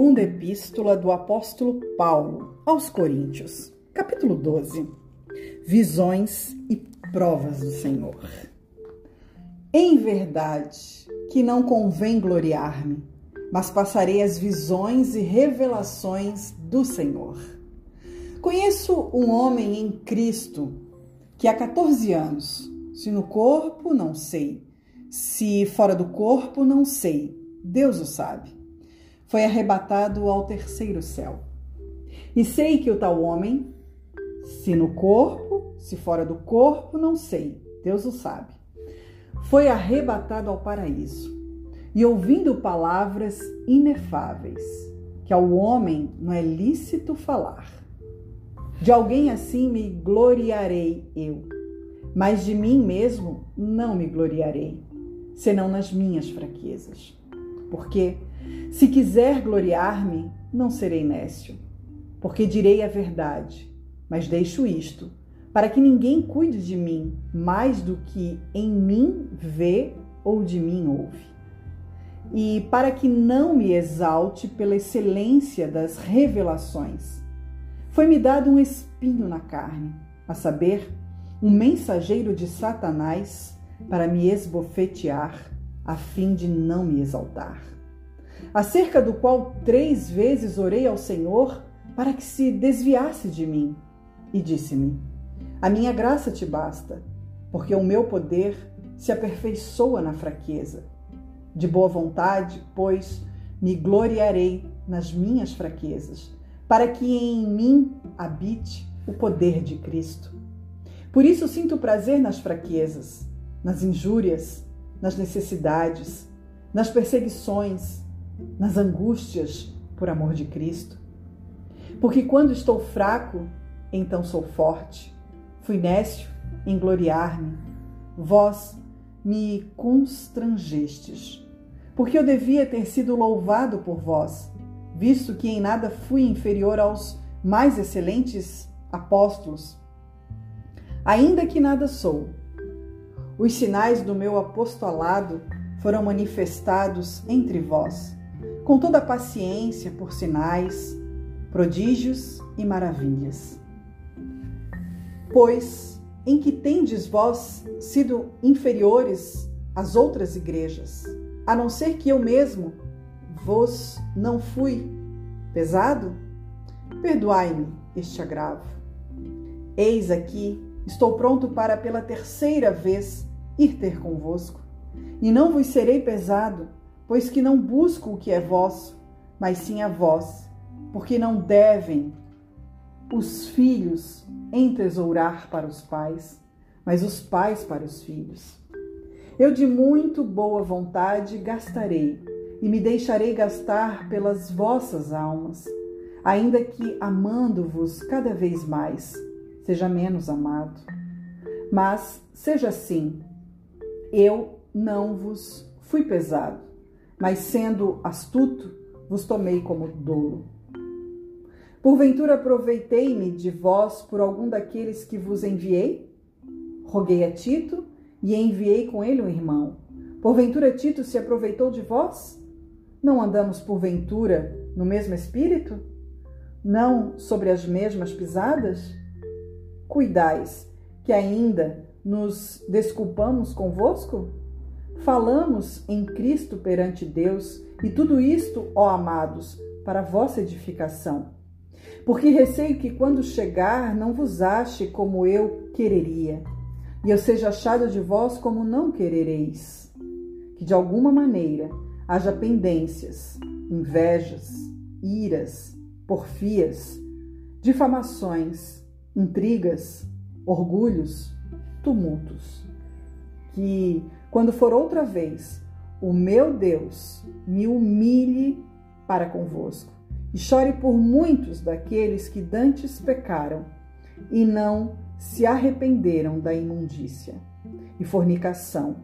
Segunda Epístola do Apóstolo Paulo aos Coríntios, capítulo 12. Visões e provas do Senhor. Em verdade, que não convém gloriar-me, mas passarei as visões e revelações do Senhor. Conheço um homem em Cristo que há 14 anos, se no corpo, não sei, se fora do corpo, não sei, Deus o sabe foi arrebatado ao terceiro céu. E sei que o tal homem, se no corpo, se fora do corpo, não sei, Deus o sabe, foi arrebatado ao paraíso. E ouvindo palavras inefáveis, que ao homem não é lícito falar. De alguém assim me gloriarei eu, mas de mim mesmo não me gloriarei, senão nas minhas fraquezas. Porque se quiser gloriar-me, não serei nécio, porque direi a verdade, mas deixo isto, para que ninguém cuide de mim mais do que em mim vê ou de mim ouve. E para que não me exalte pela excelência das revelações, foi-me dado um espinho na carne, a saber, um mensageiro de Satanás para me esbofetear, a fim de não me exaltar acerca do qual três vezes orei ao Senhor para que se desviasse de mim. E disse-me: A minha graça te basta, porque o meu poder se aperfeiçoa na fraqueza. De boa vontade, pois, me gloriarei nas minhas fraquezas, para que em mim habite o poder de Cristo. Por isso sinto prazer nas fraquezas, nas injúrias, nas necessidades, nas perseguições, nas angústias por amor de Cristo. Porque quando estou fraco, então sou forte. Fui nécio em gloriar-me. Vós me constrangestes. Porque eu devia ter sido louvado por vós, visto que em nada fui inferior aos mais excelentes apóstolos. Ainda que nada sou. Os sinais do meu apostolado foram manifestados entre vós com toda a paciência por sinais, prodígios e maravilhas. Pois em que tendes vós sido inferiores às outras igrejas, a não ser que eu mesmo vos não fui pesado? Perdoai-me este agravo. Eis aqui, estou pronto para pela terceira vez ir ter convosco, e não vos serei pesado pois que não busco o que é vosso, mas sim a vós, porque não devem os filhos entesourar para os pais, mas os pais para os filhos. Eu de muito boa vontade gastarei e me deixarei gastar pelas vossas almas, ainda que amando-vos cada vez mais, seja menos amado. Mas seja assim, eu não vos fui pesado mas sendo astuto, vos tomei como dolo. Porventura aproveitei-me de vós por algum daqueles que vos enviei? Roguei a Tito e enviei com ele um irmão. Porventura Tito se aproveitou de vós? Não andamos porventura no mesmo espírito? Não sobre as mesmas pisadas? Cuidais que ainda nos desculpamos convosco? Falamos em Cristo perante Deus, e tudo isto, ó amados, para vossa edificação. Porque receio que quando chegar não vos ache como eu quereria, e eu seja achado de vós como não querereis. Que de alguma maneira haja pendências, invejas, iras, porfias, difamações, intrigas, orgulhos, tumultos. Que quando for outra vez, o meu Deus me humilhe para convosco e chore por muitos daqueles que dantes pecaram e não se arrependeram da imundícia e fornicação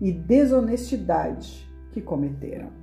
e desonestidade que cometeram.